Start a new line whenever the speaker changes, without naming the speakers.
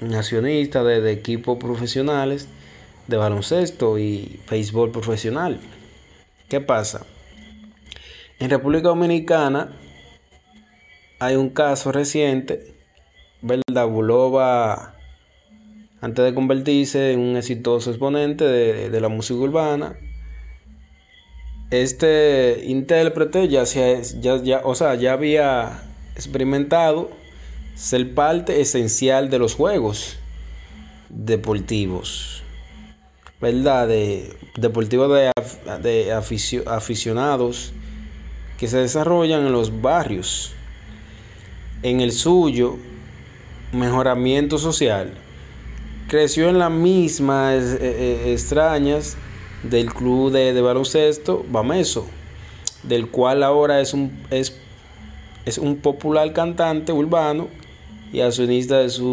nacionista de, de equipos profesionales de baloncesto y béisbol profesional. ¿Qué pasa? En República Dominicana hay un caso reciente, ¿verdad? Bulova, antes de convertirse en un exitoso exponente de, de la música urbana, este intérprete ya, se, ya, ya, o sea, ya había experimentado ser parte esencial de los juegos deportivos, ¿verdad? De, deportivos de, de aficionados que se desarrollan en los barrios. En el suyo, mejoramiento social, creció en las mismas eh, extrañas del club de, de, baloncesto Bameso, del cual ahora es un, es, es un popular cantante urbano y accionista de su